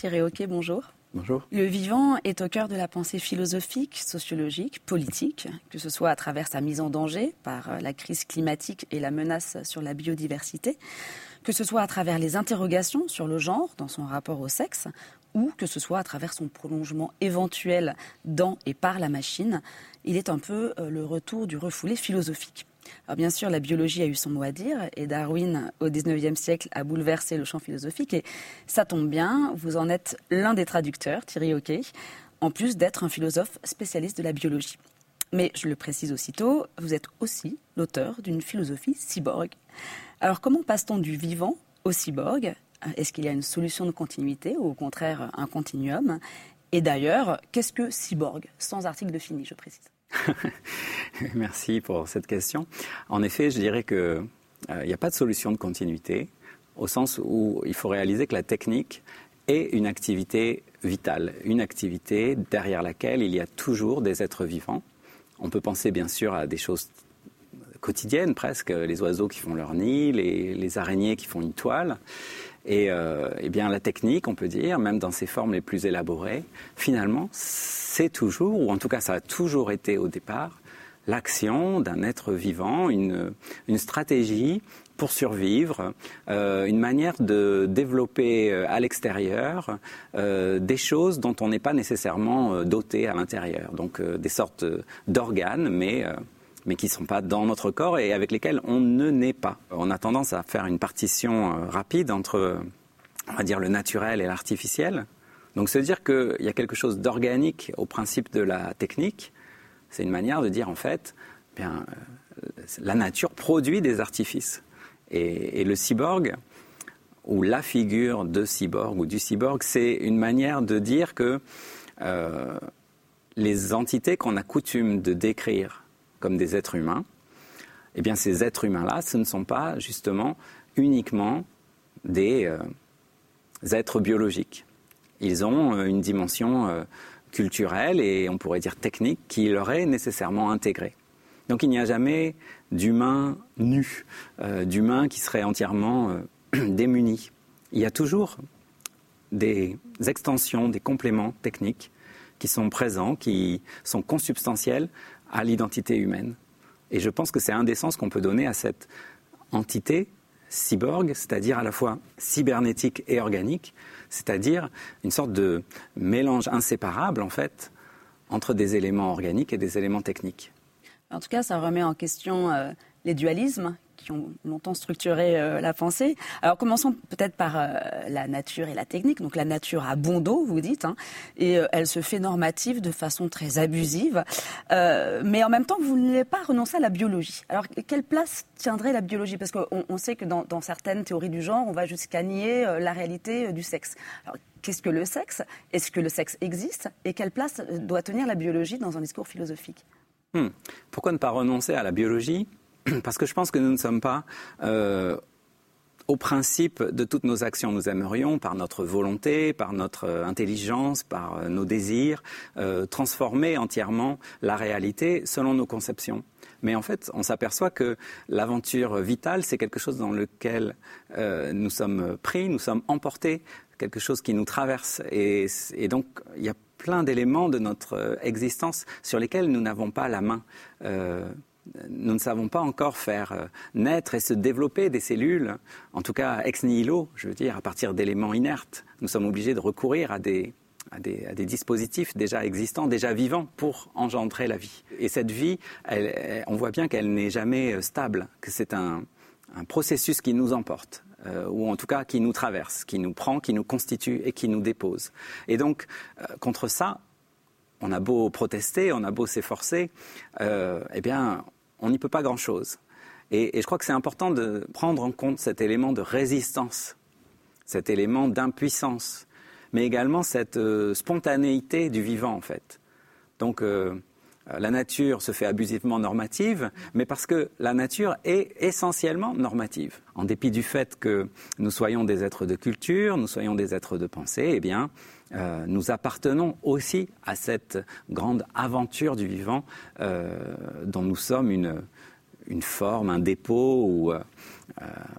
Thierry Hockey, bonjour. Bonjour. Le vivant est au cœur de la pensée philosophique, sociologique, politique, que ce soit à travers sa mise en danger par la crise climatique et la menace sur la biodiversité, que ce soit à travers les interrogations sur le genre dans son rapport au sexe, ou que ce soit à travers son prolongement éventuel dans et par la machine, il est un peu euh, le retour du refoulé philosophique. Bien sûr, la biologie a eu son mot à dire et Darwin, au XIXe siècle, a bouleversé le champ philosophique. Et ça tombe bien, vous en êtes l'un des traducteurs, Thierry Hockey, en plus d'être un philosophe spécialiste de la biologie. Mais je le précise aussitôt, vous êtes aussi l'auteur d'une philosophie cyborg. Alors comment passe-t-on du vivant au cyborg? Est-ce qu'il y a une solution de continuité ou au contraire un continuum? Et d'ailleurs, qu'est-ce que cyborg? Sans article de fini, je précise. Merci pour cette question. En effet, je dirais qu'il euh, n'y a pas de solution de continuité, au sens où il faut réaliser que la technique est une activité vitale, une activité derrière laquelle il y a toujours des êtres vivants. On peut penser bien sûr à des choses quotidiennes presque, les oiseaux qui font leur nid, les araignées qui font une toile. Et, euh, eh bien, la technique, on peut dire, même dans ses formes les plus élaborées, finalement, c'est toujours, ou en tout cas ça a toujours été au départ, l'action d'un être vivant, une, une, stratégie pour survivre, euh, une manière de développer euh, à l'extérieur euh, des choses dont on n'est pas nécessairement euh, doté à l'intérieur. Donc des sortes d'organes, mais mais qui ne sont pas dans notre corps et avec lesquels on ne naît pas. On a tendance à faire une partition euh, rapide entre, on va dire, le naturel et l'artificiel. Donc se dire qu'il y a quelque chose d'organique au principe de la technique, c'est une manière de dire en fait, eh bien, euh, la nature produit des artifices. Et, le cyborg, ou la figure de cyborg ou du cyborg, c'est une manière de dire que euh, les entités qu'on a coutume de décrire comme des êtres humains, eh bien ces êtres humains-là, ce ne sont pas justement uniquement des euh, êtres biologiques. Ils ont euh, une dimension euh, culturelle et on pourrait dire technique qui leur est nécessairement intégrée. Donc il n'y a jamais d'humain nu, d'humain qui serait entièrement démuni. Il y a toujours des extensions, des compléments techniques qui sont présents, qui sont consubstantiels à l'identité humaine. Et je pense que c'est un des sens qu'on peut donner à cette entité cyborg, c'est-à-dire à la fois cybernétique et organique, c'est-à-dire une sorte de mélange inséparable en fait entre des éléments organiques et des éléments techniques. En tout cas, ça remet en question euh, les dualismes qui ont longtemps structuré euh, la pensée. Alors commençons peut-être par euh, la nature et la technique. Donc la nature a bon dos, vous dites, hein, et euh, elle se fait normative de façon très abusive. mais en même temps, vous ne voulez pas renoncer à la biologie. Alors quelle place tiendrait la biologie? Parce qu'on sait que dans, certaines théories du genre, on va jusqu'à nier la réalité du sexe. Alors, Qu'est-ce que le sexe? Est-ce que le sexe existe? Et quelle place doit tenir la biologie dans un discours philosophique? Hmm. Pourquoi ne pas renoncer à la biologie parce que je pense que nous ne sommes pas euh, au principe de toutes nos actions. Nous aimerions, par notre volonté, par notre euh, intelligence, par euh, nos désirs, transformer entièrement la réalité selon nos conceptions. Mais en fait, on s'aperçoit que l'aventure vitale, c'est quelque chose dans lequel nous sommes pris, nous sommes emportés, quelque chose qui nous traverse. Et, et donc, il y a plein d'éléments de notre existence sur lesquels nous n'avons pas la main nous ne savons pas encore faire euh, naître et se développer des cellules, en tout cas ex nihilo, je veux dire, à partir d'éléments inertes. Nous sommes obligés de recourir à des, dispositifs déjà existants, déjà vivants, pour engendrer la vie. Et cette vie, on voit bien qu'elle n'est jamais euh, stable, que c'est un, processus qui nous emporte. Euh, ou en tout cas qui nous traverse, qui nous prend, qui nous constitue et qui nous dépose. Et donc, contre ça, on a beau protester, on a beau s'efforcer, eh bien, on n'y peut pas grand-chose. Et, je crois que c'est important de prendre en compte cet élément de résistance, cet élément d'impuissance, mais également cette euh, spontanéité du vivant, en fait. Donc, euh, la nature se fait abusivement normative, mais parce que la nature est essentiellement normative. En dépit du fait que nous soyons des êtres de culture, nous soyons des êtres de pensée, eh bien, euh, nous appartenons aussi à cette grande aventure du vivant euh, dont nous sommes une, une, forme, un dépôt. Ou, euh,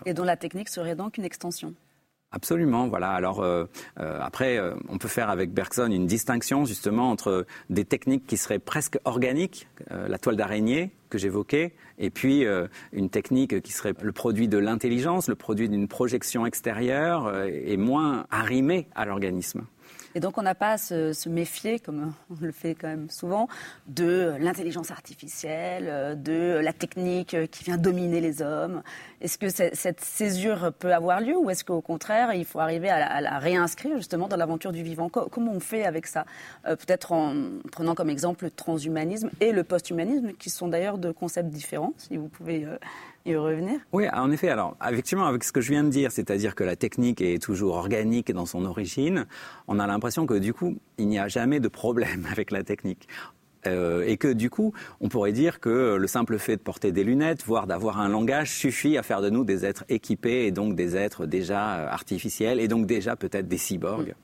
Et dont la technique serait donc une extension Absolument, voilà. Alors euh, euh, après, euh, on peut faire avec Bergson une distinction justement entre des techniques qui seraient presque organiques, la toile d'araignée que j'évoquais, et puis une technique qui serait le produit de l'intelligence, le produit d'une projection extérieure et moins arrimée à l'organisme. Et donc on n'a pas à se, méfier, comme on le fait quand même souvent, de l'intelligence artificielle, de la technique qui vient dominer les hommes. Est-ce que cette césure peut avoir lieu ou est-ce qu'au contraire, il faut arriver à la, réinscrire justement dans l'aventure du vivant? Comment on fait avec ça? Euh, Peut-être en prenant comme exemple le transhumanisme et le posthumanisme, qui sont d'ailleurs deux concepts différents, si vous pouvez euh, y revenir Oui, en effet. Alors, effectivement, avec ce que je viens de dire, c'est-à-dire que la technique est toujours organique dans son origine, on a l'impression que du coup, il n'y a jamais de problème avec la technique. Euh, et que du coup, on pourrait dire que le simple fait de porter des lunettes, voire d'avoir un langage, suffit à faire de nous des êtres équipés et donc des êtres déjà euh, artificiels et donc déjà peut-être des cyborgs.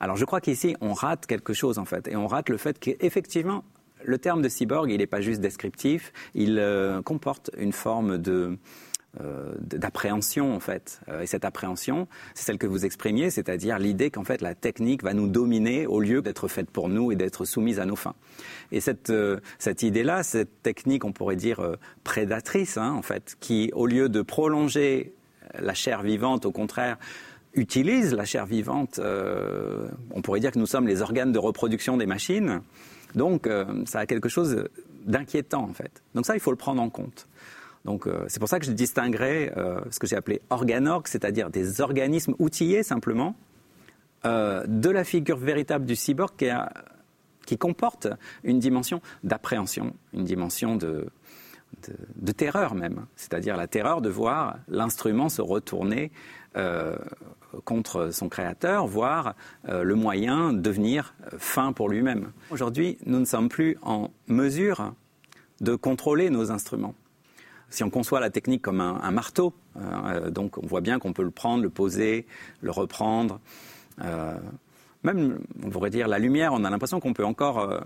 Alors je crois qu'ici, on rate quelque chose en fait, et on rate le fait qu'effectivement, le terme de cyborg, il n'est pas juste descriptif, il euh, comporte une forme de euh, d'appréhension en fait. Euh, et cette appréhension, c'est celle que vous exprimiez, c'est-à-dire l'idée qu'en fait la technique va nous dominer au lieu d'être faite pour nous et d'être soumise à nos fins. Et cette, cette idée-là, cette technique, on pourrait dire prédatrice, hein, en fait, qui au lieu de prolonger la chair vivante, au contraire, utilise la chair vivante. on pourrait dire que nous sommes les organes de reproduction des machines. Donc, euh, ça a quelque chose d'inquiétant, en fait. Donc ça, il faut le prendre en compte. Donc, euh, c'est pour ça que je distinguerai euh, ce que j'ai appelé organorgue, c'est-à-dire des organismes outillés simplement, de la figure véritable du cyborg qui, comporte une dimension d'appréhension, une dimension de, de, terreur même, c'est-à-dire la terreur de voir l'instrument se retourner contre son créateur, voire euh, le moyen de devenir fin pour lui-même. Aujourd'hui, nous ne sommes plus en mesure de contrôler nos instruments. Si on conçoit la technique comme un, marteau, euh, donc on voit bien qu'on peut le prendre, le poser, le reprendre. Euh, même, on pourrait dire, la lumière, on a l'impression qu'on peut encore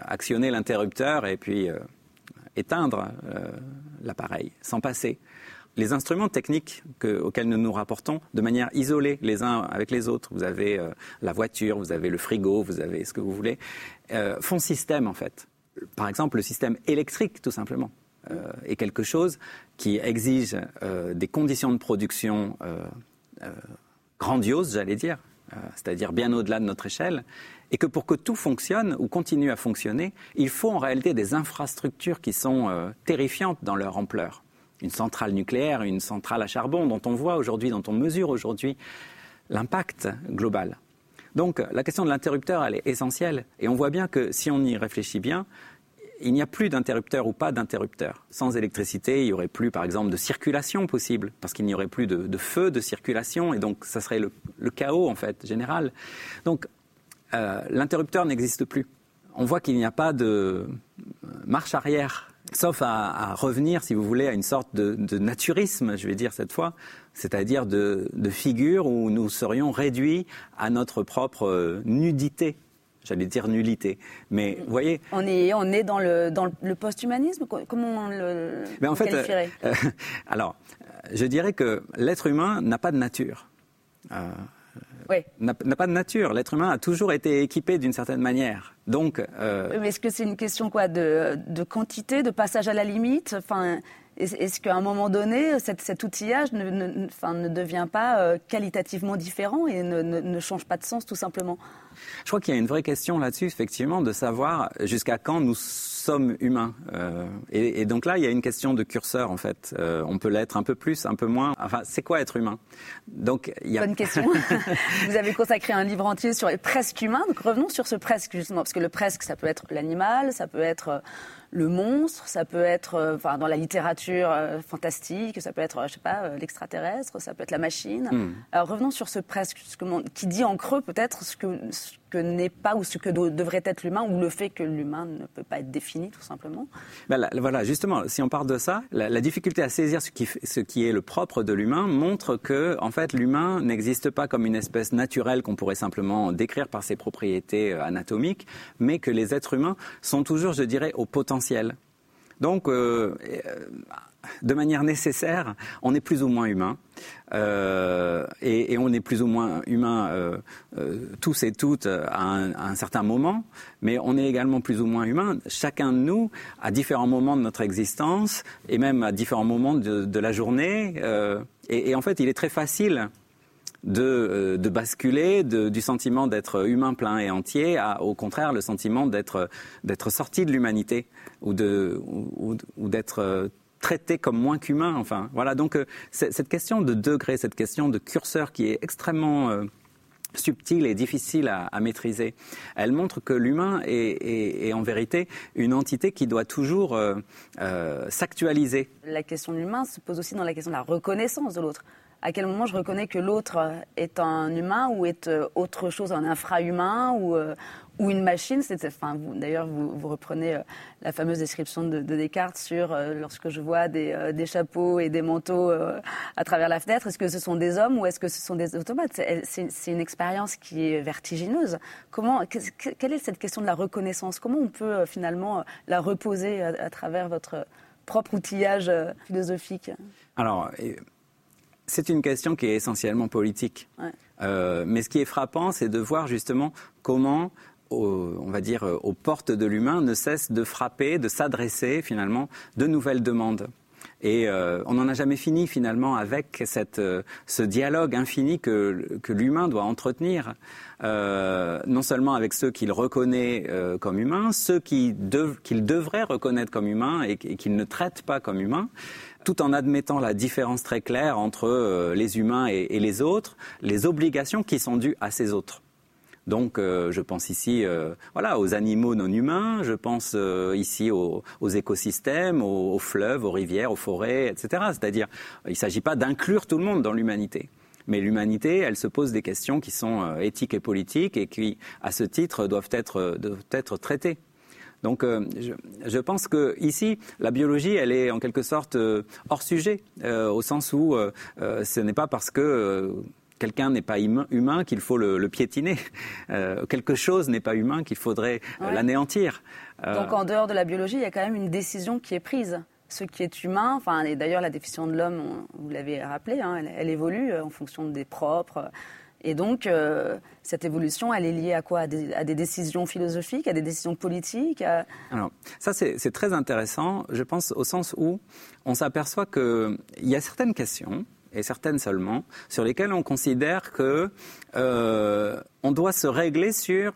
actionner l'interrupteur et puis éteindre l'appareil sans passer les instruments techniques auxquels nous nous rapportons de manière isolée les uns avec les autres, vous avez euh, la voiture, vous avez le frigo, vous avez ce que vous voulez, euh, font système en fait. Par exemple, le système électrique, tout simplement, euh, est quelque chose qui exige des conditions de production grandioses, j'allais dire, c'est-à-dire bien au-delà de notre échelle, et que pour que tout fonctionne ou continue à fonctionner, il faut en réalité des infrastructures qui sont terrifiantes dans leur ampleur une centrale nucléaire, une centrale à charbon, dont on voit aujourd'hui, dont on mesure aujourd'hui l'impact global. Donc la question de l'interrupteur, elle est essentielle. Et on voit bien que si on y réfléchit bien, il n'y a plus d'interrupteur ou pas d'interrupteur. Sans électricité, il n'y aurait plus, par exemple, de circulation possible, parce qu'il n'y aurait plus de, feu de circulation, et donc ça serait le, chaos, en fait, général. Donc, euh, l'interrupteur n'existe plus. On voit qu'il n'y a pas de marche arrière sauf à, revenir, si vous voulez, à une sorte de, naturisme, je vais dire cette fois, c'est-à-dire de, figure où nous serions réduits à notre propre euh, nudité. J'allais dire nullité. Mais vous voyez. On est, on est dans le, dans le post-humanisme Comment on le, Mais en fait, euh, alors, je dirais que l'être humain n'a pas de nature. Euh, n'a pas de nature. L'être humain a toujours été équipé d'une certaine manière. Donc, euh... est-ce que c'est une question quoi de, quantité, de passage à la limite? Enfin, est-ce qu'à un moment donné, cet, outillage ne, ne, devient pas euh, qualitativement différent et ne, ne, change pas de sens tout simplement? Je crois qu'il y a une vraie question là-dessus, effectivement, de savoir jusqu'à quand nous sommes humains. Euh, et, donc là, il y a une question de curseur, en fait. Euh, on peut l'être un peu plus, un peu moins. Enfin, c'est quoi être humain? Donc, il y a... Bonne question. Vous avez consacré un livre entier sur les presque humains. Donc revenons sur ce presque, justement, parce que le presque, ça peut être l'animal, ça peut être le monstre, ça peut être euh, enfin, dans la littérature euh, fantastique, ça peut être, je sais pas, euh, l'extraterrestre, ça peut être la machine. Hmm. Alors revenons sur ce presque, qui dit en creux peut-être ce que, ce que n'est pas ou ce que devrait être l'humain, ou le fait que l'humain ne peut pas être défini tout simplement. Ben voilà, justement, si on part de ça, la, difficulté à saisir ce qui, ce qui est le propre de l'humain montre que, en fait, l'humain n'existe pas comme une espèce naturelle qu'on pourrait simplement décrire par ses propriétés anatomiques, mais que les êtres humains sont toujours, je dirais, au potentiel donc, euh, de manière nécessaire, on est plus ou moins humain. Euh, et, on est plus ou moins humain euh, euh, tous et toutes à un, certain moment, mais on est également plus ou moins humain, chacun de nous, à différents moments de notre existence, et même à différents moments de, la journée. Et, en fait, il est très facile de, basculer du sentiment d'être humain plein et entier à, au contraire, le sentiment d'être sorti de l'humanité ou d'être traité comme moins qu'humain. Enfin, voilà. Donc, euh, cette question de degré, cette question de curseur qui est extrêmement euh, subtile et difficile à, maîtriser. Elle montre que l'humain est, en vérité une entité qui doit toujours euh, s'actualiser. La question de l'humain se pose aussi dans la question de la reconnaissance de l'autre. À quel moment je reconnais que l'autre est un humain ou est autre chose, un infra-humain ou, ou une machine. D'ailleurs, vous, reprenez euh, la fameuse description de, Descartes sur euh, lorsque je vois des, euh, chapeaux et des manteaux à travers la fenêtre, est-ce que ce sont des hommes ou est-ce que ce sont des automates? C'est une expérience qui est vertigineuse. Comment, quelle est cette question de la reconnaissance? Comment on peut finalement la reposer à, travers votre propre outillage philosophique? Alors, c'est une question qui est essentiellement politique. mais ce qui est frappant, c'est de voir justement comment on va dire, aux portes de l'humain ne cesse de frapper, de s'adresser finalement de nouvelles demandes. Et euh, on n'en a jamais fini finalement avec cette, euh, ce dialogue infini que, que l'humain doit entretenir, euh, non seulement avec ceux qu'il reconnaît comme humains, ceux qu'il devrait reconnaître comme humains et, qu'il ne traite pas comme humains, tout en admettant la différence très claire entre les humains et les autres, les obligations qui sont dues à ces autres. Donc, euh, je pense ici, euh, aux animaux non humains. Je pense euh, ici aux, écosystèmes, aux, fleuves, aux rivières, aux forêts, etc. C'est-à-dire, il ne s'agit pas d'inclure tout le monde dans l'humanité. Mais l'humanité, elle se pose des questions qui sont éthiques et politiques et qui, à ce titre, doivent être traitées. Donc, je, je, pense que ici, la biologie, elle est en quelque sorte hors sujet, au sens où ce n'est pas parce que quelqu'un n'est pas humain qu'il faut le, piétiner. Euh, quelque chose n'est pas humain qu'il faudrait euh, l'anéantir. Euh, Donc en dehors de la biologie, il y a quand même une décision qui est prise. Ce qui est humain, enfin, et d'ailleurs la définition de l'homme, vous l'avez rappelé, hein, elle, évolue en fonction des propres. Et donc, cette évolution, elle est liée à quoi? À des, décisions philosophiques, à des décisions politiques Alors, ça, c'est très intéressant, je pense, au sens où on s'aperçoit qu'il y a certaines questions et certaines seulement, sur lesquelles on considère que euh, doit se régler sur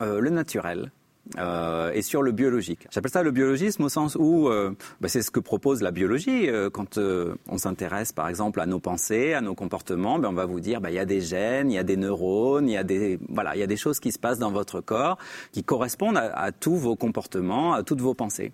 euh, le naturel. Euh, et sur le biologique. J'appelle ça le biologisme au sens où bah, c'est ce que propose la biologie. quand on s'intéresse par exemple à nos pensées, à nos comportements, ben, on va vous dire bah, il y a des gènes, il y a des neurones, il y a des voilà, il y a des choses qui se passent dans votre corps qui correspondent à tous vos comportements, à toutes vos pensées.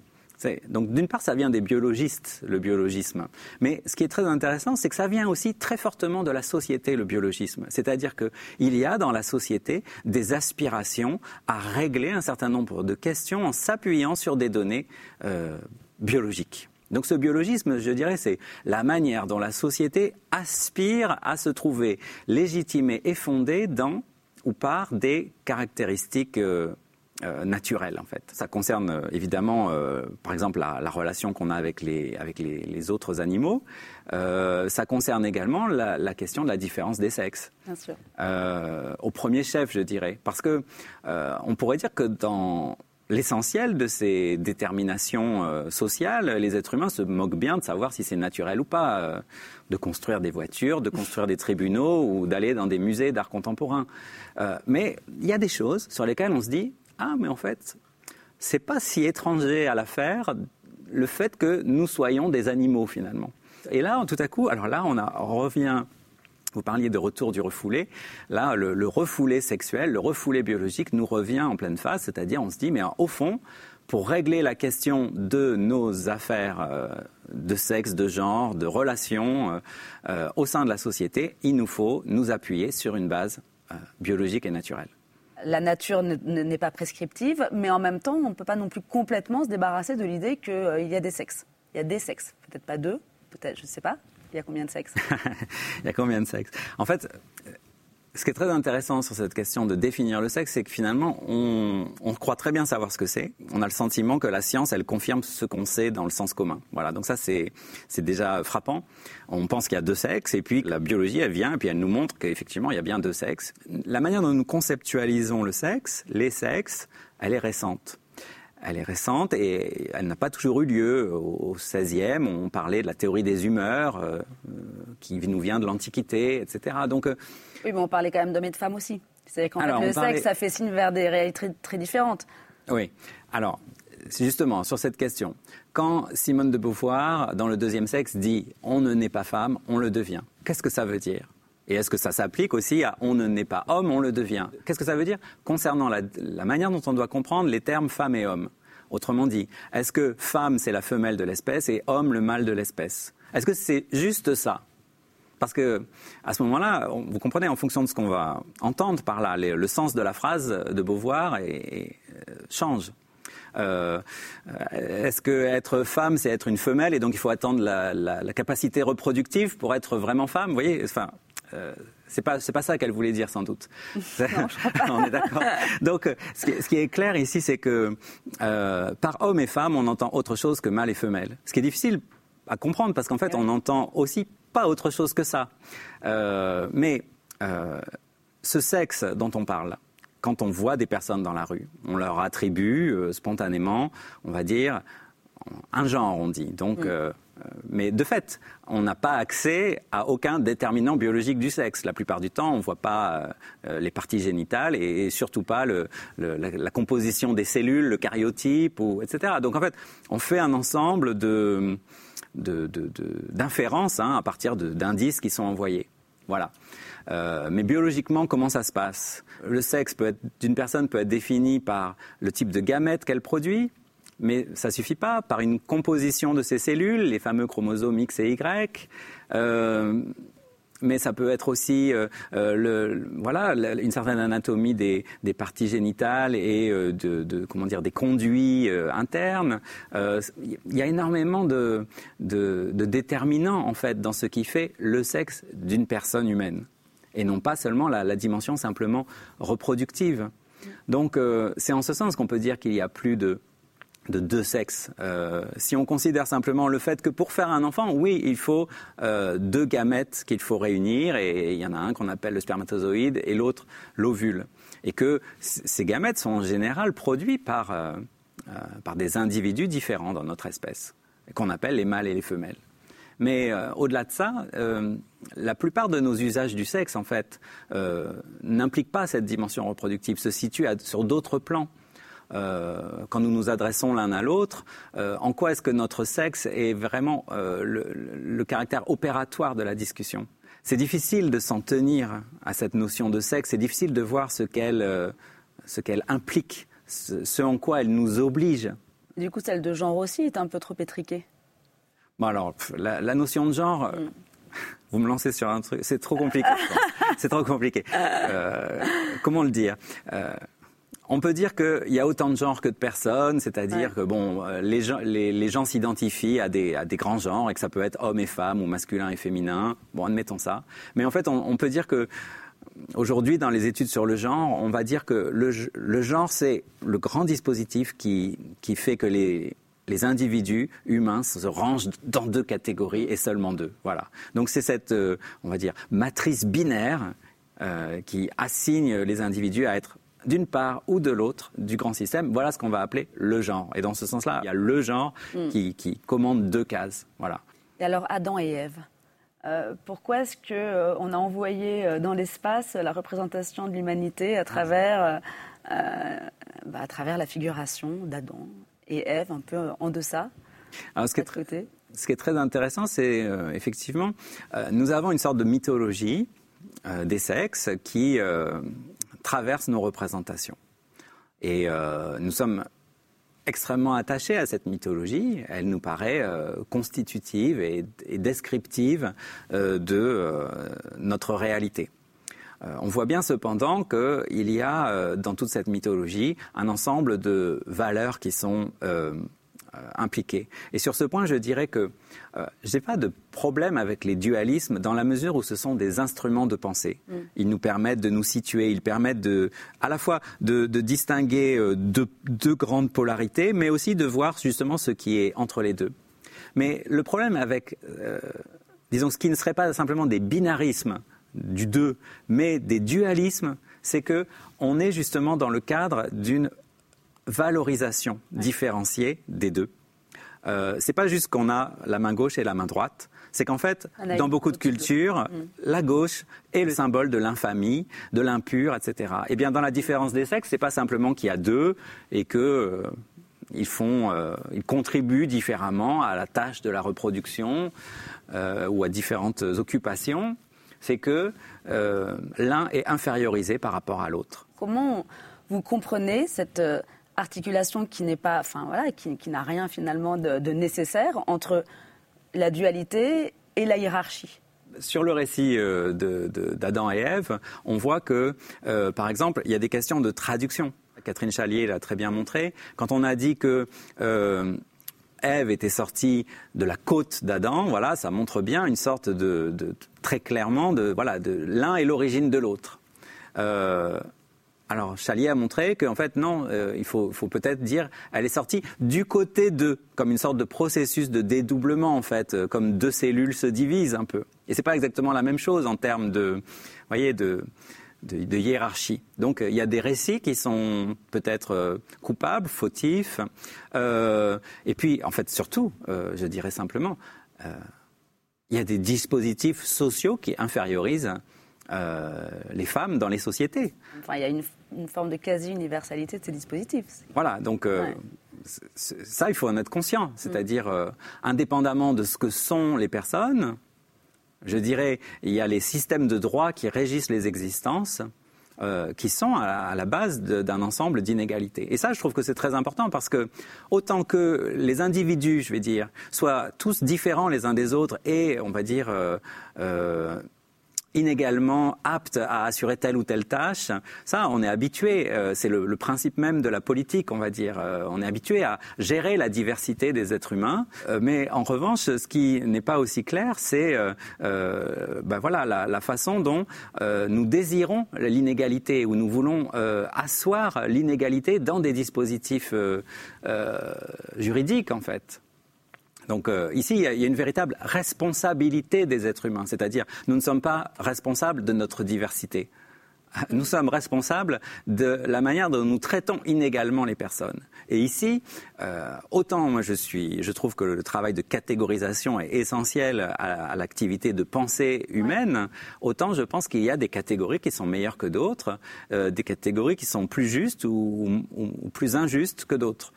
Donc d'une part, ça vient des biologistes, le biologisme. Mais ce qui est très intéressant, c'est que ça vient aussi très fortement de la société, le biologisme. C'est-à-dire qu'il y a dans la société des aspirations à régler un certain nombre de questions en s'appuyant sur des données euh, biologiques. Donc ce biologisme, je dirais, c'est la manière dont la société aspire à se trouver légitimée et fondée dans ou par des caractéristiques euh, euh, naturel en fait. Ça concerne euh, évidemment, euh, par exemple, la, relation qu'on a avec les, avec les, autres animaux. ça concerne également la, question de la différence des sexes. Bien sûr. au premier chef, je dirais, parce que on pourrait dire que dans l'essentiel de ces déterminations sociales, les êtres humains se moquent bien de savoir si c'est naturel ou pas de construire des voitures, de construire des tribunaux ou d'aller dans des musées d'art contemporain. mais il y a des choses sur lesquelles on se dit ah, mais en fait, c'est pas si étranger à l'affaire le fait que nous soyons des animaux finalement. Et là, tout à coup, alors là, on, revient. Vous parliez de retour du refoulé. Là, le, refoulé sexuel, le refoulé biologique nous revient en pleine face, c'est-à-dire on se dit, mais au fond, pour régler la question de nos affaires euh, de sexe, de genre, de relations euh, euh, au sein de la société, il nous faut nous appuyer sur une base biologique et naturelle la nature n'est pas prescriptive, mais en même temps, on ne peut pas non plus complètement se débarrasser de l'idée qu'il euh, y a des sexes. Il y a des sexes, peut-être pas deux, peut-être, je ne sais pas. Il y a combien de sexes? Il y a combien de sexes? En fait, ce qui est très intéressant sur cette question de définir le sexe, c'est que finalement, on, croit très bien savoir ce que c'est. On a le sentiment que la science, elle confirme ce qu'on sait dans le sens commun. Voilà, donc ça, c'est déjà frappant. On pense qu'il y a deux sexes, et puis la biologie, elle vient, et puis elle nous montre qu'effectivement, il y a bien deux sexes. La manière dont nous conceptualisons le sexe, les sexes, elle est récente elle est récente et elle n'a pas toujours eu lieu. Au XVIe, on parlait de la théorie des humeurs, euh, qui nous vient de l'Antiquité, etc. Donc, euh, oui, mais on parlait quand même d'hommes et de femmes aussi. C'est qu'en fait, le sexe, ça fait signe vers des réalités très, différentes. Oui. Alors, justement, sur cette question, quand Simone de Beauvoir, dans le deuxième sexe, dit on ne naît pas femme, on le devient, qu'est-ce que ça veut dire? Et est-ce que ça s'applique aussi à on ne naît pas homme, on le devient Qu'est-ce que ça veut dire? Concernant la, manière dont on doit comprendre les termes femme et homme Autrement dit, est-ce que femme c'est la femelle de l'espèce et homme le mâle de l'espèce? Est-ce que c'est juste ça? Parce que à ce moment-là, vous comprenez, en fonction de ce qu'on va entendre par là, le sens de la phrase de Beauvoir euh, change. Euh, est-ce que être femme, c'est être une femelle et donc il faut attendre la, capacité reproductive pour être vraiment femme Vous voyez, enfin, euh, c'est pas c'est pas ça qu'elle voulait dire sans doute. on est d'accord. Donc ce qui, ce qui, est clair ici, c'est que euh, par homme et femme, on entend autre chose que mâle et femelle. Ce qui est difficile à comprendre parce qu'en fait, on entend aussi pas autre chose que ça. Euh, mais euh, ce sexe dont on parle, quand on voit des personnes dans la rue, on leur attribue euh, spontanément, on va dire, un genre, on dit. Donc, mm. Mais de fait, on n'a pas accès à aucun déterminant biologique du sexe. La plupart du temps, on ne voit pas les parties génitales et, surtout pas la, composition des cellules, le cariotype, ou, etc. Donc en fait, on fait un ensemble de, d'inférences hein, à partir d'indices qui sont envoyés. Voilà. Euh, mais biologiquement, comment ça se passe? Le sexe d'une personne peut être défini par le type de gamètes qu'elle produit, mais ça suffit pas. Par une composition de ses cellules, les fameux chromosomes X et Y. Euh, mais ça peut être aussi euh, euh, voilà, une certaine anatomie des, parties génitales et euh, de, comment dire, des conduits internes. Il y a énormément de, de, déterminants en fait dans ce qui fait le sexe d'une personne humaine et non pas seulement la dimension simplement reproductive. Donc c'est en ce sens qu'on peut dire qu'il y a plus de de deux sexes. Euh, si on considère simplement le fait que pour faire un enfant, oui, il faut euh, deux gamètes qu'il faut réunir, et il y en a un qu'on appelle le spermatozoïde et l'autre l'ovule. Et que ces gamètes sont en général produits par, euh, par des individus différents dans notre espèce, qu'on appelle les mâles et les femelles. Mais au-delà de ça, la plupart de nos usages du sexe, en fait, n'impliquent pas cette dimension reproductive, se situent sur d'autres plans. Euh, quand nous nous adressons l'un à l'autre, euh, en quoi est-ce que notre sexe est vraiment euh, le, caractère opératoire de la discussion? C'est difficile de s'en tenir à cette notion de sexe, c'est difficile de voir ce qu'elle ce qu'elle implique, ce, en quoi elle nous oblige. Du coup, celle de genre aussi est un peu trop étriquée. Bon alors, la, notion de genre, mm. vous me lancez sur un truc, c'est trop compliqué. c'est trop compliqué. comment le dire? On peut dire qu'il y a autant de genres que de personnes, c'est-à-dire que bon, euh, les gens, les, gens s'identifient à des, à des, grands genres et que ça peut être homme et femme ou masculin et féminin. Bon, admettons ça. Mais en fait, on, peut dire que aujourd'hui, dans les études sur le genre, on va dire que le, le genre, c'est le grand dispositif qui, qui fait que les, les individus humains se rangent dans deux catégories et seulement deux. Voilà. Donc c'est cette, euh, on va dire, matrice binaire euh, qui assigne les individus à être d'une part ou de l'autre du grand système. Voilà ce qu'on va appeler le genre. Et dans ce sens-là, il y a le genre hmm. qui, commande deux cases. Voilà. Et alors Adam et Ève euh, pourquoi est-ce qu'on euh, on a envoyé euh, dans l'espace la représentation de l'humanité à travers, bah, à travers la figuration d'Adam et Ève, un peu en deçà alors, ce, qui est ce qui est très intéressant, c'est effectivement, nous avons une sorte de mythologie des sexes qui traverse nos représentations. Et euh, nous sommes extrêmement attachés à cette mythologie. Elle nous paraît euh, constitutive et, descriptive euh, de notre réalité. on voit bien cependant qu'il y a dans toute cette mythologie un ensemble de valeurs qui sont impliqués. Et sur ce point, je dirais que je n'ai pas de problème avec les dualismes dans la mesure où ce sont des instruments de pensée. Mm. Ils nous permettent de nous situer, ils permettent de, à la fois de, distinguer deux, deux grandes polarités, mais aussi de voir justement ce qui est entre les deux. Mais le problème avec, disons, ce qui ne serait pas simplement des binarismes du deux, mais des dualismes, c'est que on est justement dans le cadre d'une valorisation différenciée des deux. Euh, c'est pas juste qu'on a la main gauche et la main droite. C'est qu'en fait, dans beaucoup de cultures, mm. la gauche est le symbole de l'infamie, de l'impur, etc. Et eh bien, dans la différence des sexes, c'est pas simplement qu'il y a deux et que euh, ils font, euh, ils contribuent différemment à la tâche de la reproduction euh, ou à différentes occupations c'est que euh, l'un est infériorisé par rapport à l'autre. Comment vous comprenez cette euh, articulation qui n'est pas, enfin voilà, qui, n'a rien finalement de, nécessaire entre la dualité et la hiérarchie sur le récit euh, d'Adam et Ève, on voit que, par exemple, il y a des questions de traduction. Catherine Chalier l'a très bien montré. Quand on a dit que Ève était sortie de la côte d'Adam, voilà, ça montre bien une sorte de, très clairement de voilà de l'un est l'origine de l'autre. Euh, alors Chalier a montré qu'en fait non, euh, il faut, peut-être dire elle est sortie du côté de, comme une sorte de processus de dédoublement en fait, euh, comme deux cellules se divisent un peu. Et c'est pas exactement la même chose en termes de, voyez, de hiérarchie. Donc euh, il y a des récits qui sont peut-être coupables, fautifs, et puis en fait surtout, je dirais simplement, il y a des dispositifs sociaux qui infériorisent les femmes dans les sociétés. Enfin, il y a une, forme de quasi-universalité de ces dispositifs. Voilà, donc ça, il faut en être conscient. C'est-à-dire, indépendamment de ce que sont les personnes, je dirais, il y a les systèmes de droit qui régissent les existences. Euh, qui sont à, la base d'un ensemble d'inégalités. Et ça, je trouve que c'est très important parce que autant que les individus, je vais dire, soient tous différents les uns des autres et, on va dire, euh, euh, inégalement aptes à assurer telle ou telle tâche. Ça, on est habitué. Euh, c'est le, principe même de la politique, on va dire. Euh, on est habitué à gérer la diversité des êtres humains. Euh, mais en revanche, ce qui n'est pas aussi clair, c'est ben voilà la, façon dont nous désirons l'inégalité, ou nous voulons asseoir l'inégalité dans des dispositifs juridiques, en fait. Donc euh, ici, il y, a, une véritable responsabilité des êtres humains, c'est-à-dire nous ne sommes pas responsables de notre diversité. Nous sommes responsables de la manière dont nous traitons inégalement les personnes. Et ici, euh, autant moi je suis, je trouve que le travail de catégorisation est essentiel à, l'activité de pensée humaine, autant je pense qu'il y a des catégories qui sont meilleures que d'autres, euh, des catégories qui sont plus justes ou plus injustes que d'autres.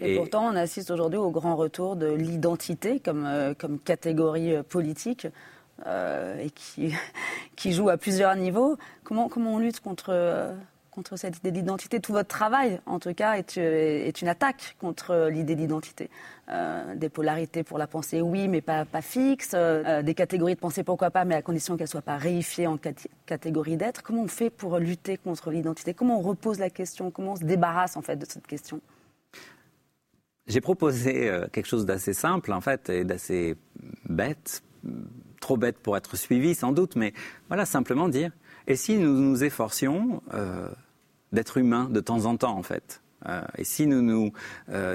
Et, pourtant, on assiste aujourd'hui au grand retour de l'identité comme, euh, comme catégorie euh, politique euh, et qui, qui joue à plusieurs niveaux. Comment, comment on lutte contre, contre cette idée d'identité? Tout votre travail, en tout cas, est, est une attaque contre l'idée d'identité. des polarités pour la pensée, oui, mais pas, pas fixes. des catégories de pensée, pourquoi pas, mais à condition qu'elles ne soient pas réifiées en catégorie d'être. Comment on fait pour lutter contre l'identité? Comment on repose la question? Comment on se débarrasse, en fait, de cette question? J'ai proposé euh, quelque chose d'assez simple, en fait, et d'assez bête, trop bête pour être suivi sans doute, mais voilà, simplement dire, et si nous nous efforcions euh, d'être humains de temps en temps, en fait euh, et si nous nous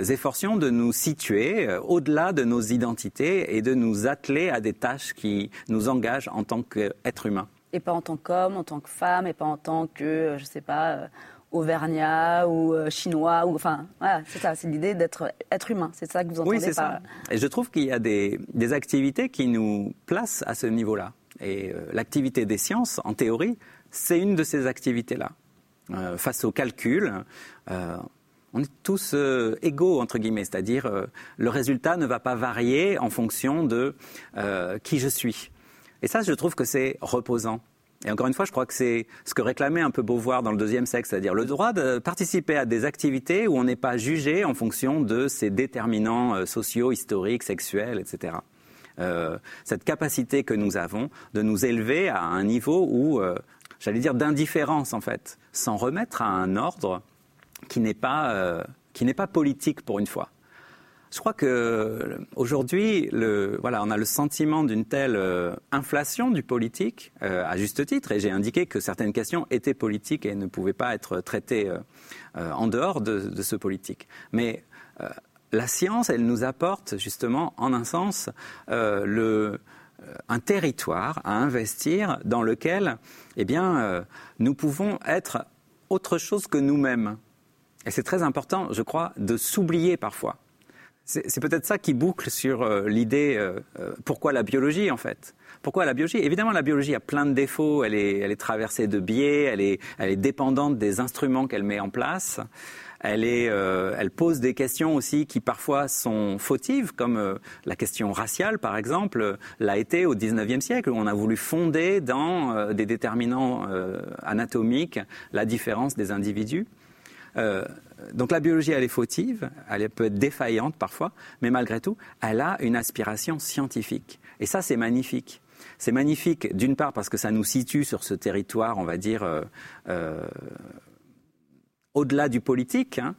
efforcions de nous situer au-delà de nos identités et de nous atteler à des tâches qui nous engagent en tant qu'être humain. Et pas en tant qu'homme, en tant que femme, et pas en tant que, je ne sais pas, auvergnat ou euh, chinois. Ou, enfin, voilà, c'est ça, c'est l'idée d'être être humain. C'est ça que vous entendez Oui, c'est ça. Et je trouve qu'il y a des, des, activités qui nous placent à ce niveau-là. Et euh, l'activité des sciences, en théorie, c'est une de ces activités-là. Euh, face au calcul, on est tous égaux, entre guillemets, c'est-à-dire le résultat ne va pas varier en fonction de qui je suis. Et ça, je trouve que c'est reposant. Et encore une fois, je crois que c'est ce que réclamait un peu Beauvoir dans le deuxième sexe, c'est-à-dire le droit de participer à des activités où on n'est pas jugé en fonction de ses déterminants euh, sociaux, historiques, sexuels, etc. Euh, cette capacité que nous avons de nous élever à un niveau où, euh, j'allais dire, d'indifférence en fait, sans remettre à un ordre qui n'est pas, qui n'est pas politique pour une fois. Je crois que aujourd'hui, voilà, on a le sentiment d'une telle euh, inflation du politique, euh, à juste titre, et j'ai indiqué que certaines questions étaient politiques et ne pouvaient pas être traitées euh, en dehors de, ce politique. Mais la science, elle nous apporte justement, en un sens, un territoire à investir dans lequel, eh nous pouvons être autre chose que nous-mêmes. Et c'est très important, je crois, de s'oublier parfois. C'est peut-être ça qui boucle sur euh, l'idée euh, euh, pourquoi la biologie en fait. Pourquoi la biologie? Évidemment, la biologie a plein de défauts. Elle est, elle est traversée de biais. Elle est, elle est dépendante des instruments qu'elle met en place. Elle, est, elle pose des questions aussi qui parfois sont fautives, comme la question raciale, par exemple, l'a été au XIXe siècle, où on a voulu fonder dans des déterminants anatomiques la différence des individus. Euh, donc la biologie, elle est fautive, elle peut être défaillante parfois, mais malgré tout, elle a une aspiration scientifique. Et ça, c'est magnifique. C'est magnifique, d'une part, parce que ça nous situe sur ce territoire, on va dire, euh, euh, au-delà du politique. Hein,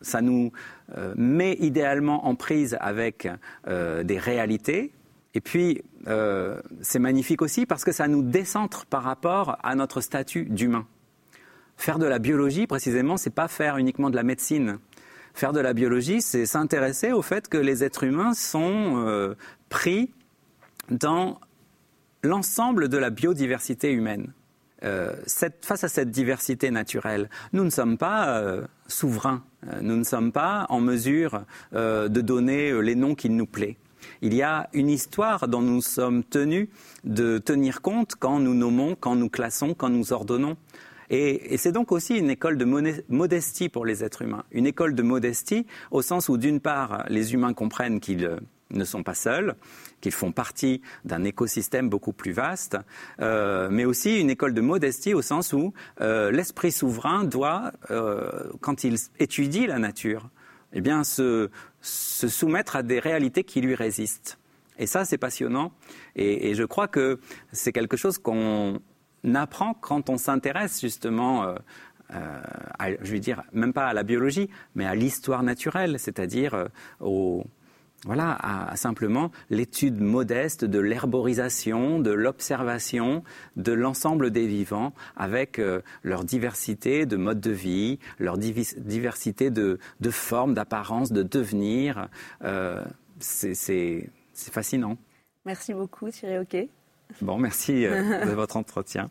ça nous met idéalement en prise avec des réalités. Et puis, c'est magnifique aussi parce que ça nous décentre par rapport à notre statut d'humain. Faire de la biologie, précisément, c'est pas faire uniquement de la médecine. Faire de la biologie, c'est s'intéresser au fait que les êtres humains sont euh, pris dans l'ensemble de la biodiversité humaine. Euh, face à cette diversité naturelle, nous ne sommes pas euh, souverains, nous ne sommes pas en mesure de donner les noms qu'il nous plaît. Il y a une histoire dont nous sommes tenus de tenir compte quand nous nommons, quand nous classons, quand nous ordonnons. Et, c'est donc aussi une école de modestie pour les êtres humains. Une école de modestie au sens où, d'une part, les humains comprennent qu'ils euh, ne sont pas seuls, qu'ils font partie d'un écosystème beaucoup plus vaste, euh, mais aussi une école de modestie au sens où euh, l'esprit souverain doit, quand il étudie la nature, eh bien, se, soumettre à des réalités qui lui résistent. Et ça, c'est passionnant. et, je crois que c'est quelque chose qu'on apprend quand on s'intéresse justement euh, euh, je veux dire, même pas à la biologie, mais à l'histoire naturelle, c'est-à-dire euh, au, voilà, à, simplement l'étude modeste de l'herborisation, de l'observation de l'ensemble des vivants avec leur diversité de modes de vie, leur diversité de, de formes, d'apparence, de devenir. c'est fascinant. Merci beaucoup Thierry Hockey. Bon, merci euh, de votre entretien.